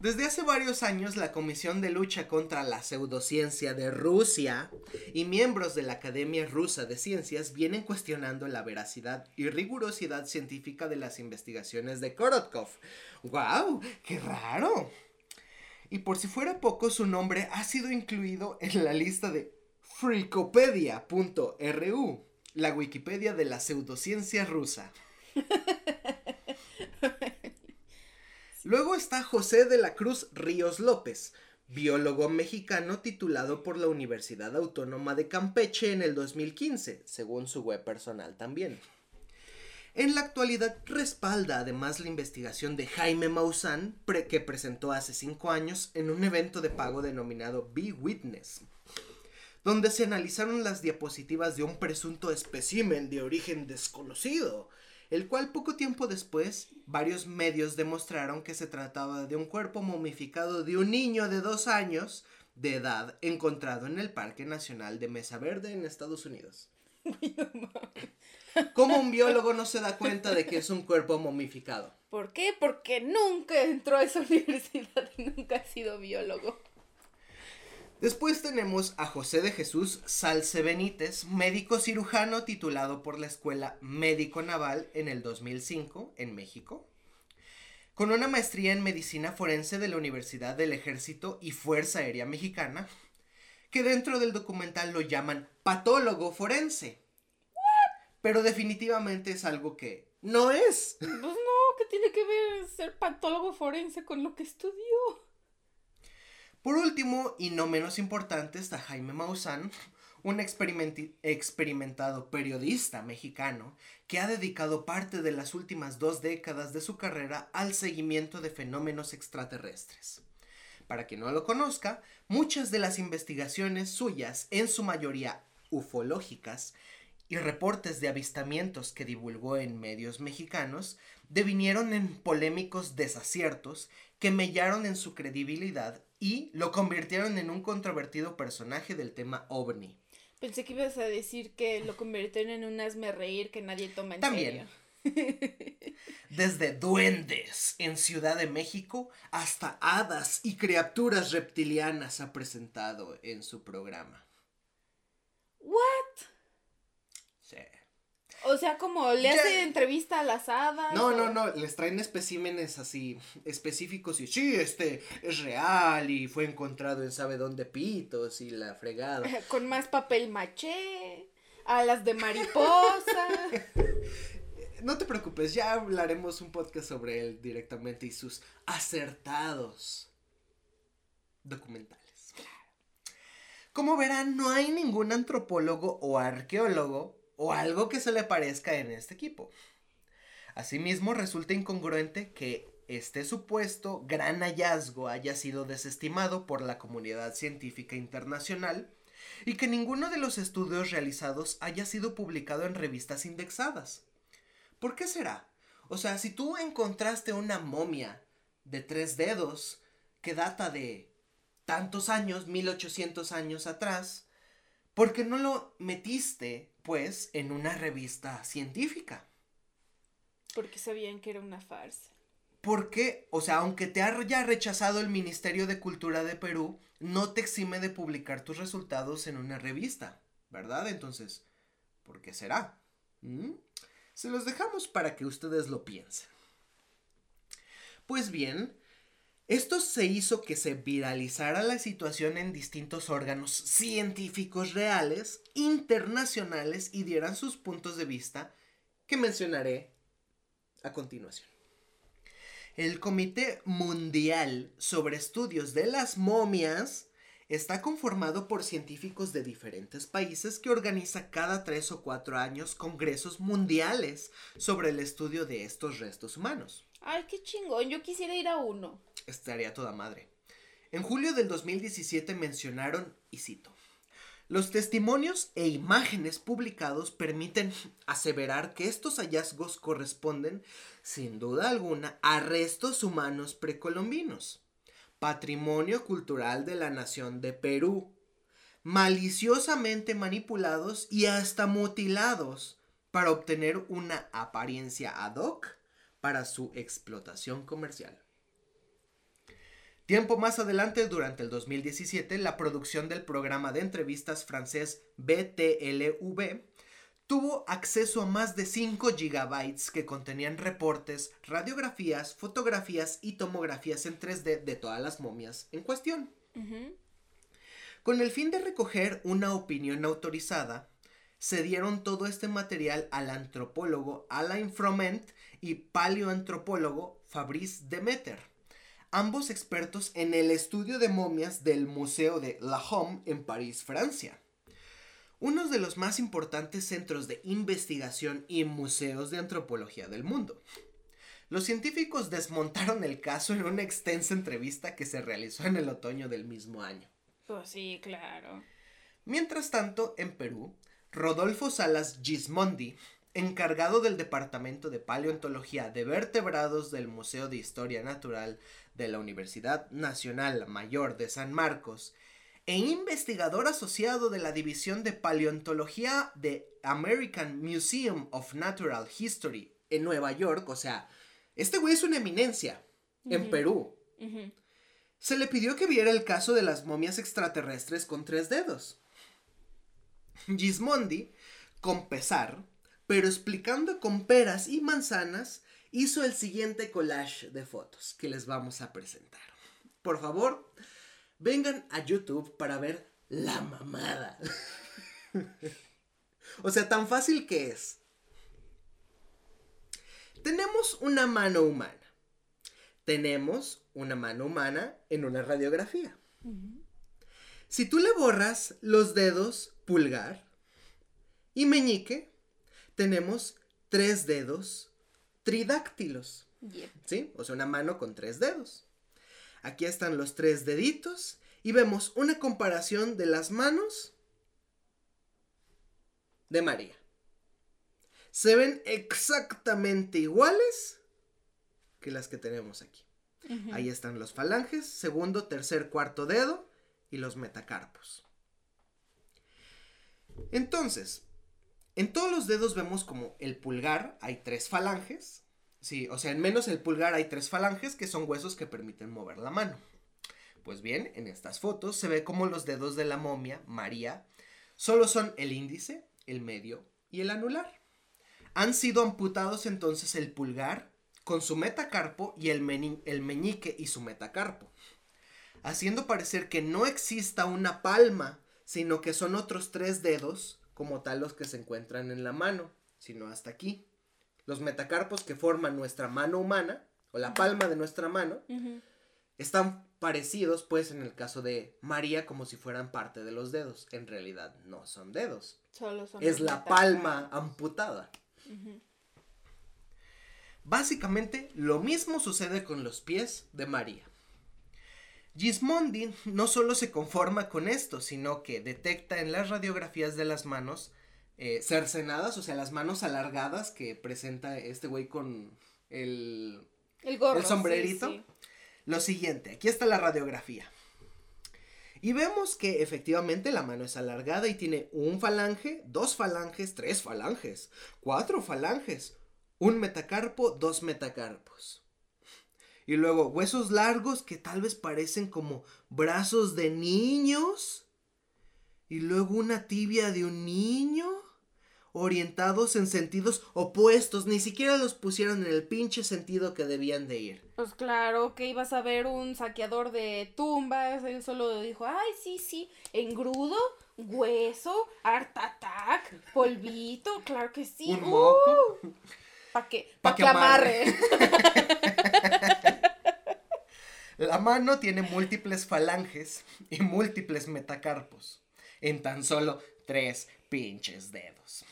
Desde hace varios años, la Comisión de Lucha contra la Pseudociencia de Rusia y miembros de la Academia Rusa de Ciencias vienen cuestionando la veracidad y rigurosidad científica de las investigaciones de Korotkov. ¡Wow! ¡Qué raro! Y por si fuera poco, su nombre ha sido incluido en la lista de freakopedia.ru, la Wikipedia de la pseudociencia rusa. Luego está José de la Cruz Ríos López, biólogo mexicano titulado por la Universidad Autónoma de Campeche en el 2015, según su web personal también. En la actualidad respalda además la investigación de Jaime Maussan, que presentó hace cinco años en un evento de pago denominado Be Witness, donde se analizaron las diapositivas de un presunto espécimen de origen desconocido, el cual poco tiempo después varios medios demostraron que se trataba de un cuerpo momificado de un niño de dos años de edad encontrado en el Parque Nacional de Mesa Verde en Estados Unidos. ¿Cómo un biólogo no se da cuenta de que es un cuerpo momificado? ¿Por qué? Porque nunca entró a esa universidad y nunca ha sido biólogo. Después tenemos a José de Jesús Salce Benítez, médico cirujano titulado por la Escuela Médico Naval en el 2005 en México, con una maestría en medicina forense de la Universidad del Ejército y Fuerza Aérea Mexicana, que dentro del documental lo llaman patólogo forense. Pero definitivamente es algo que no es. Pues no, ¿qué tiene que ver ser patólogo forense con lo que estudió? Por último, y no menos importante, está Jaime Maussan, un experimentado periodista mexicano que ha dedicado parte de las últimas dos décadas de su carrera al seguimiento de fenómenos extraterrestres. Para quien no lo conozca, muchas de las investigaciones suyas, en su mayoría ufológicas, y reportes de avistamientos que divulgó en medios mexicanos devinieron en polémicos desaciertos que mellaron en su credibilidad y lo convirtieron en un controvertido personaje del tema ovni. Pensé que ibas a decir que lo convirtieron en un asme reír que nadie toma en También. Desde duendes en Ciudad de México hasta hadas y criaturas reptilianas ha presentado en su programa. ¿What? O sea, como le hace entrevista a las hadas. No, no, no, les traen especímenes así específicos y sí, este es real y fue encontrado en sabe dónde pitos y la fregada. Con más papel maché, alas de mariposa. no te preocupes, ya hablaremos un podcast sobre él directamente y sus acertados documentales. Como verán, no hay ningún antropólogo o arqueólogo o algo que se le parezca en este equipo. Asimismo, resulta incongruente que este supuesto gran hallazgo haya sido desestimado por la comunidad científica internacional y que ninguno de los estudios realizados haya sido publicado en revistas indexadas. ¿Por qué será? O sea, si tú encontraste una momia de tres dedos que data de tantos años, 1800 años atrás, ¿por qué no lo metiste, pues, en una revista científica? Porque sabían que era una farsa. Porque, o sea, aunque te haya rechazado el Ministerio de Cultura de Perú, no te exime de publicar tus resultados en una revista, ¿verdad? Entonces, ¿por qué será? ¿Mm? Se los dejamos para que ustedes lo piensen. Pues bien, esto se hizo que se viralizara la situación en distintos órganos científicos reales, internacionales y dieran sus puntos de vista que mencionaré a continuación. El Comité Mundial sobre Estudios de las Momias está conformado por científicos de diferentes países que organiza cada tres o cuatro años congresos mundiales sobre el estudio de estos restos humanos. Ay, qué chingón, yo quisiera ir a uno. Estaría toda madre. En julio del 2017 mencionaron, y cito, los testimonios e imágenes publicados permiten aseverar que estos hallazgos corresponden, sin duda alguna, a restos humanos precolombinos patrimonio cultural de la nación de Perú, maliciosamente manipulados y hasta mutilados para obtener una apariencia ad hoc para su explotación comercial. Tiempo más adelante, durante el 2017, la producción del programa de entrevistas francés BTLV tuvo acceso a más de 5 gigabytes que contenían reportes, radiografías, fotografías y tomografías en 3D de todas las momias en cuestión. Con el fin de recoger una opinión autorizada, se dieron todo este material al antropólogo Alain Froment y paleoantropólogo Fabrice Demeter, ambos expertos en el estudio de momias del Museo de La Homme en París, Francia uno de los más importantes centros de investigación y museos de antropología del mundo. Los científicos desmontaron el caso en una extensa entrevista que se realizó en el otoño del mismo año. Pues sí, claro. Mientras tanto, en Perú, Rodolfo Salas Gismondi, encargado del Departamento de Paleontología de Vertebrados del Museo de Historia Natural de la Universidad Nacional Mayor de San Marcos, e investigador asociado de la División de Paleontología de American Museum of Natural History en Nueva York, o sea, este güey es una eminencia en Perú. Se le pidió que viera el caso de las momias extraterrestres con tres dedos. Gismondi, con pesar, pero explicando con peras y manzanas, hizo el siguiente collage de fotos que les vamos a presentar. Por favor, vengan a YouTube para ver la mamada. o sea, tan fácil que es. Tenemos una mano humana. Tenemos una mano humana en una radiografía. Si tú le borras los dedos pulgar y meñique, tenemos tres dedos tridáctilos. ¿Sí? O sea, una mano con tres dedos. Aquí están los tres deditos y vemos una comparación de las manos de María. Se ven exactamente iguales que las que tenemos aquí. Ahí están los falanges, segundo, tercer, cuarto dedo y los metacarpos. Entonces, en todos los dedos vemos como el pulgar hay tres falanges, Sí, o sea, en menos el pulgar hay tres falanges que son huesos que permiten mover la mano. Pues bien, en estas fotos se ve como los dedos de la momia, María, solo son el índice, el medio y el anular. Han sido amputados entonces el pulgar con su metacarpo y el, el meñique y su metacarpo, haciendo parecer que no exista una palma, sino que son otros tres dedos, como tal los que se encuentran en la mano, sino hasta aquí los metacarpos que forman nuestra mano humana, o la palma de nuestra mano, están parecidos, pues, en el caso de María, como si fueran parte de los dedos. En realidad no son dedos. Solo son es la palma amputada. Básicamente, lo mismo sucede con los pies de María. Gismondi no solo se conforma con esto, sino que detecta en las radiografías de las manos eh, cercenadas, o sea, las manos alargadas que presenta este güey con el, el, sombrerito. Lo siguiente, aquí está la radiografía. Y vemos que efectivamente la mano es alargada y tiene un falange, dos falanges, tres falanges, cuatro falanges, un metacarpo, dos metacarpos. Y luego huesos largos que tal vez parecen como brazos de niños. Y luego una tibia de un niño orientados en sentidos opuestos, ni siquiera los pusieron en el pinche sentido que debían de ir. Pues claro, que ibas a ver un saqueador de tumbas, él solo dijo, ay, sí, sí, engrudo, hueso, art attack, polvito, claro que sí. Un moco. Uh, pa' que, pa, que, amarre. La mano tiene múltiples falanges y múltiples metacarpos en tan solo tres pinches dedos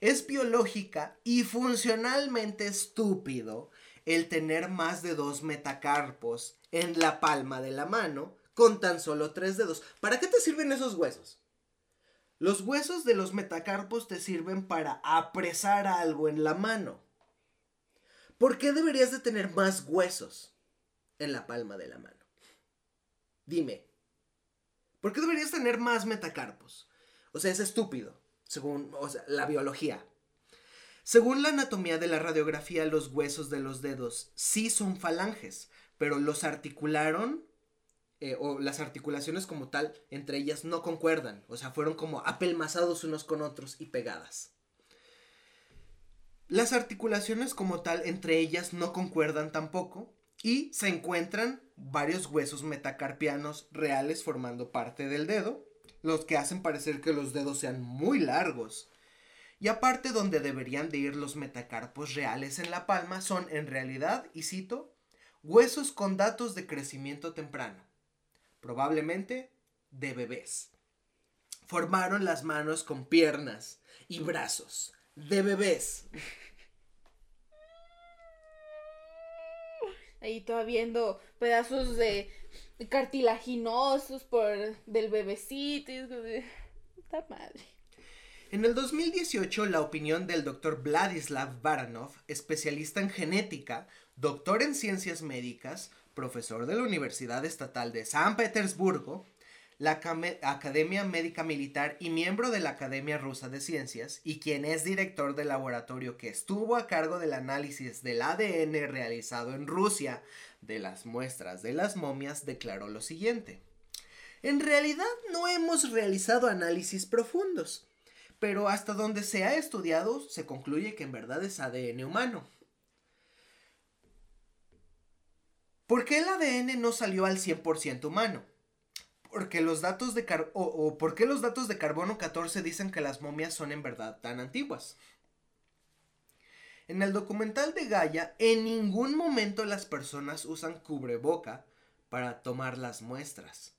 es biológica y funcionalmente estúpido el tener más de dos metacarpos en la palma de la mano con tan solo tres dedos. ¿Para qué te sirven esos huesos? Los huesos de los metacarpos te sirven para apresar algo en la mano. ¿Por qué deberías de tener más huesos en la palma de la mano? Dime, ¿por qué deberías tener más metacarpos? O sea, es estúpido según la biología. Según la anatomía de la radiografía, los huesos de los dedos sí son falanges, pero los articularon, eh, o las articulaciones como tal, entre ellas no concuerdan, o sea, fueron como apelmazados unos con otros y pegadas. Las articulaciones como tal entre ellas no concuerdan tampoco y se encuentran varios huesos metacarpianos reales formando parte del dedo los que hacen parecer que los dedos sean muy largos. Y aparte donde deberían de ir los metacarpos reales en la palma son en realidad, y cito, huesos con datos de crecimiento temprano, probablemente de bebés. Formaron las manos con piernas y brazos de bebés. Ahí todavía viendo pedazos de cartilaginosos por del bebecito. Está madre. En el 2018, la opinión del doctor Vladislav Baranov, especialista en genética, doctor en ciencias médicas, profesor de la Universidad Estatal de San Petersburgo, la Academia Médica Militar y miembro de la Academia Rusa de Ciencias, y quien es director del laboratorio que estuvo a cargo del análisis del ADN realizado en Rusia de las muestras de las momias, declaró lo siguiente. En realidad no hemos realizado análisis profundos, pero hasta donde se ha estudiado se concluye que en verdad es ADN humano. ¿Por qué el ADN no salió al 100% humano? Porque los datos de o, ¿por qué los datos de carbono 14 dicen que las momias son en verdad tan antiguas? En el documental de Gaia, en ningún momento las personas usan cubreboca para tomar las muestras.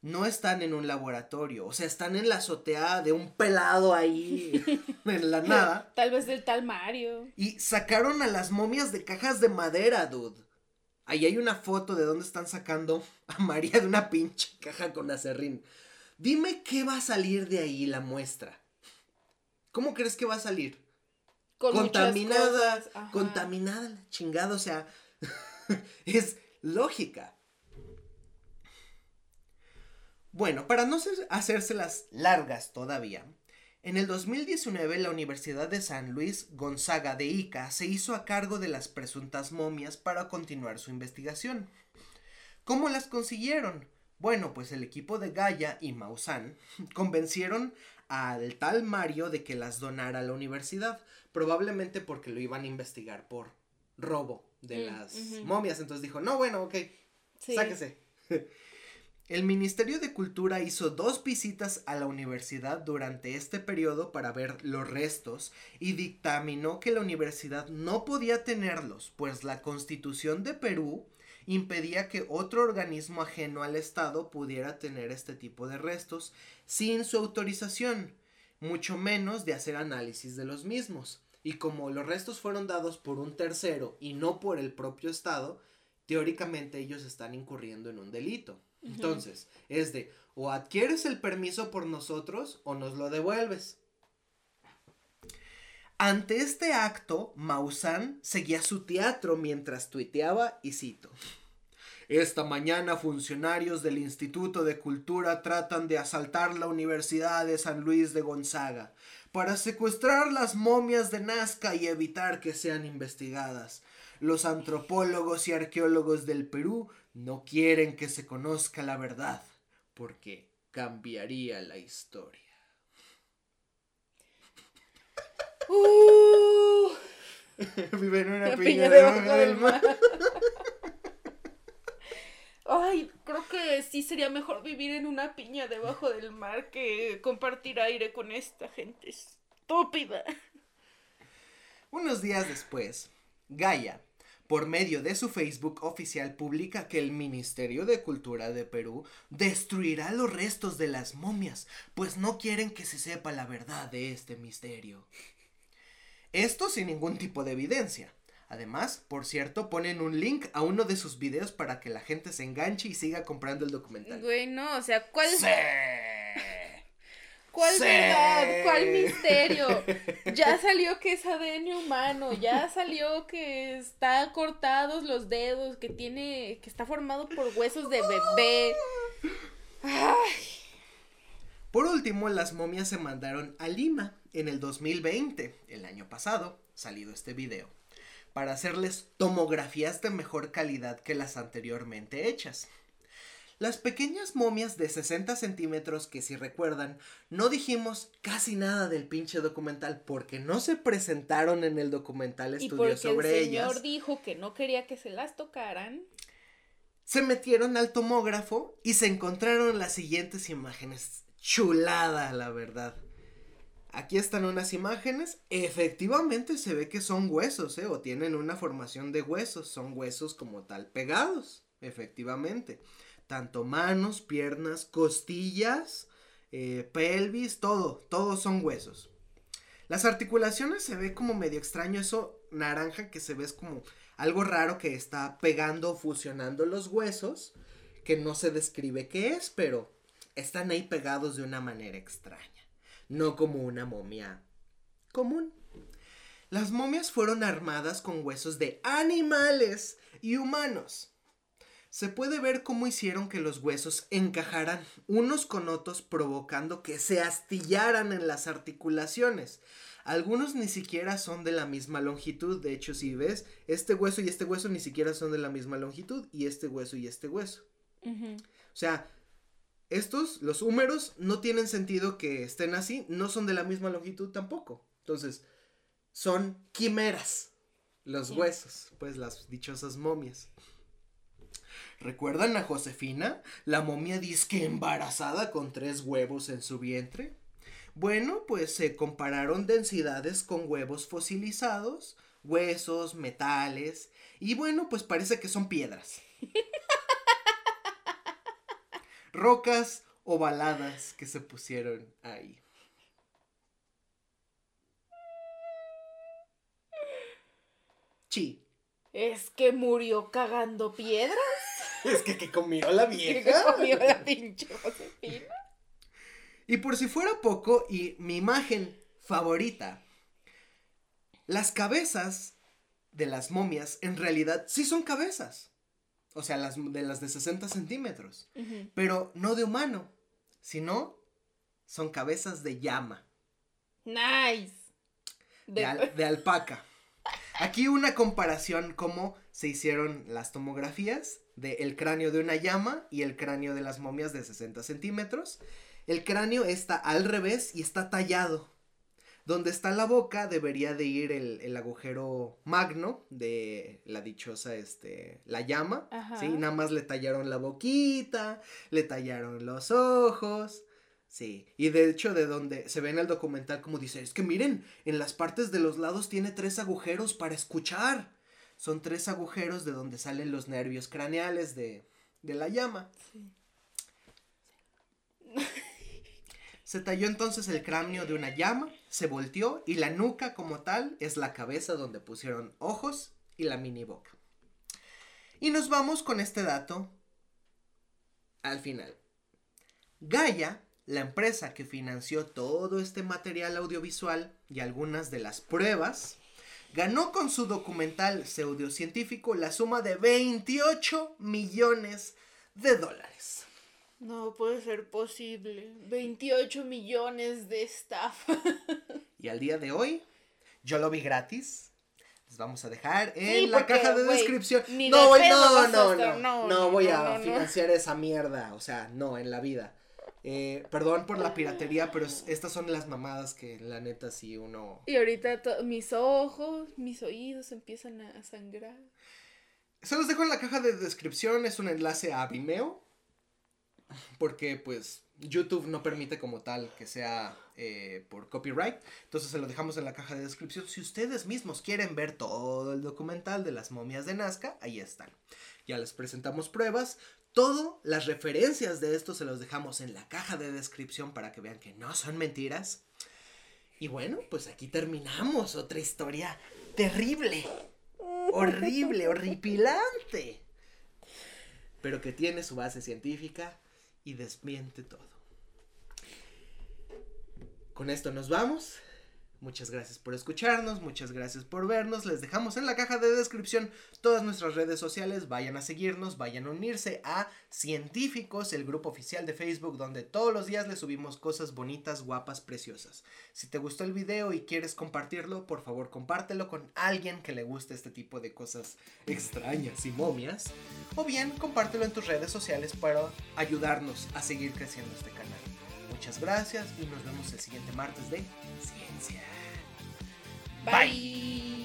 No están en un laboratorio, o sea, están en la azotea de un pelado ahí en la nada. Tal vez del tal Mario. Y sacaron a las momias de cajas de madera, dude. Ahí hay una foto de donde están sacando a María de una pinche caja con acerrín. Dime qué va a salir de ahí la muestra. ¿Cómo crees que va a salir? contaminada, contaminada la chingada, o sea, es lógica. Bueno, para no hacérselas largas todavía, en el 2019, la Universidad de San Luis Gonzaga de Ica se hizo a cargo de las presuntas momias para continuar su investigación. ¿Cómo las consiguieron? Bueno, pues el equipo de Gaia y Maussan convencieron al tal Mario de que las donara a la universidad, probablemente porque lo iban a investigar por robo de mm, las momias. Entonces dijo, no, bueno, ok, sáquese. El Ministerio de Cultura hizo dos visitas a la universidad durante este periodo para ver los restos y dictaminó que la universidad no podía tenerlos, pues la constitución de Perú impedía que otro organismo ajeno al Estado pudiera tener este tipo de restos sin su autorización, mucho menos de hacer análisis de los mismos. Y como los restos fueron dados por un tercero y no por el propio Estado, teóricamente ellos están incurriendo en un delito. Entonces, es de o adquieres el permiso por nosotros o nos lo devuelves. Ante este acto, Maussan seguía su teatro mientras tuiteaba y cito. Esta mañana funcionarios del Instituto de Cultura tratan de asaltar la Universidad de San Luis de Gonzaga para secuestrar las momias de Nazca y evitar que sean investigadas. Los antropólogos y arqueólogos del Perú no quieren que se conozca la verdad porque cambiaría la historia. Uh, Vive en una piña, debajo del mar. Ay, creo que sí sería mejor vivir en una piña debajo del mar que compartir aire con esta gente estúpida. Unos días después, Gaia por medio de su Facebook oficial publica que el Ministerio de Cultura de Perú destruirá los restos de las momias, pues no quieren que se sepa la verdad de este misterio. Esto sin ningún tipo de evidencia. Además, por cierto, ponen un link a uno de sus videos para que la gente se enganche y siga comprando el documental. Güey, no, o sea, ¿cuál? ¡Sí! ¿Cuál verdad? ¿Cuál misterio? Ya salió que es ADN humano, ya salió que está cortados los dedos, que tiene, que está formado por huesos de bebé. Por último, las momias se mandaron a Lima en el 2020, el año pasado, salido este video, para hacerles tomografías de mejor calidad que las anteriormente hechas. Las pequeñas momias de 60 centímetros que si recuerdan, no dijimos casi nada del pinche documental porque no se presentaron en el documental estudio sobre ellas. El señor dijo que no quería que se las tocaran. Se metieron al tomógrafo y se encontraron las siguientes imágenes. Chulada, la verdad. Aquí están unas imágenes. Efectivamente se ve que son huesos, ¿eh? O tienen una formación de huesos. Son huesos como tal pegados. Efectivamente tanto manos, piernas, costillas, eh, pelvis, todo, todos son huesos. Las articulaciones se ve como medio extraño eso naranja que se ve es como algo raro que está pegando, fusionando los huesos, que no se describe qué es, pero están ahí pegados de una manera extraña, no como una momia común. Las momias fueron armadas con huesos de animales y humanos. Se puede ver cómo hicieron que los huesos encajaran unos con otros provocando que se astillaran en las articulaciones. Algunos ni siquiera son de la misma longitud, de hecho si ves, este hueso y este hueso ni siquiera son de la misma longitud y este hueso y este hueso. O sea, estos, los húmeros, no tienen sentido que estén así, no son de la misma longitud tampoco. Entonces, son quimeras los huesos, pues las dichosas momias. ¿Recuerdan a Josefina? La momia disque embarazada con tres huevos en su vientre. Bueno, pues se compararon densidades con huevos fosilizados, huesos, metales, y bueno, pues parece que son piedras. Rocas ovaladas que se pusieron ahí. Chi. ¿Es que murió cagando piedras? Es que que comió la vieja. comió la pinche Josefina. Y por si fuera poco, y mi imagen favorita, las cabezas de las momias en realidad sí son cabezas. O sea, las de las de 60 centímetros. Pero no de humano, sino son cabezas de llama. Nice. De, de alpaca. Aquí una comparación cómo se hicieron las tomografías del cráneo de una llama y el cráneo de las momias de 60 centímetros. El cráneo está al revés y está tallado. Donde está la boca debería de ir el, agujero magno de la dichosa, este, la llama. Sí, nada más le tallaron la boquita, le tallaron los ojos. Sí, y de hecho de donde se ve en el documental como dice, es que miren, en las partes de los lados tiene tres agujeros para escuchar. Son tres agujeros de donde salen los nervios craneales de, de la llama. Sí. Se talló entonces el cráneo de una llama, se volteó y la nuca como tal es la cabeza donde pusieron ojos y la mini boca. Y nos vamos con este dato al final. Gaia, la empresa que financió todo este material audiovisual y algunas de las pruebas, ganó con su documental pseudocientífico la suma de 28 millones de dólares. No puede ser posible. 28 millones de estafa. y al día de hoy, yo lo vi gratis. Les vamos a dejar en la caja de descripción. No, no, no, no, no, voy a financiar esa mierda. O sea, no, en la vida. Eh, perdón por la piratería, pero estas son las mamadas que la neta sí uno... Y ahorita mis ojos, mis oídos empiezan a sangrar. Se los dejo en la caja de descripción, es un enlace a Vimeo porque pues YouTube no permite como tal que sea eh, por copyright. Entonces se lo dejamos en la caja de descripción. Si ustedes mismos quieren ver todo el documental de las momias de Nazca, ahí están. Ya les presentamos pruebas. Todas las referencias de esto se los dejamos en la caja de descripción para que vean que no son mentiras. Y bueno, pues aquí terminamos otra historia terrible, horrible, horripilante, pero que tiene su base científica y desmiente todo. Con esto nos vamos. Muchas gracias por escucharnos, muchas gracias por vernos. Les dejamos en la caja de descripción todas nuestras redes sociales. Vayan a seguirnos, vayan a unirse a Científicos, el grupo oficial de Facebook, donde todos los días les subimos cosas bonitas, guapas, preciosas. Si te gustó el video y quieres compartirlo, por favor compártelo con alguien que le guste este tipo de cosas extrañas y momias. O bien compártelo en tus redes sociales para ayudarnos a seguir creciendo este canal. Muchas gracias y nos vemos el siguiente martes de Ciencia. Bye.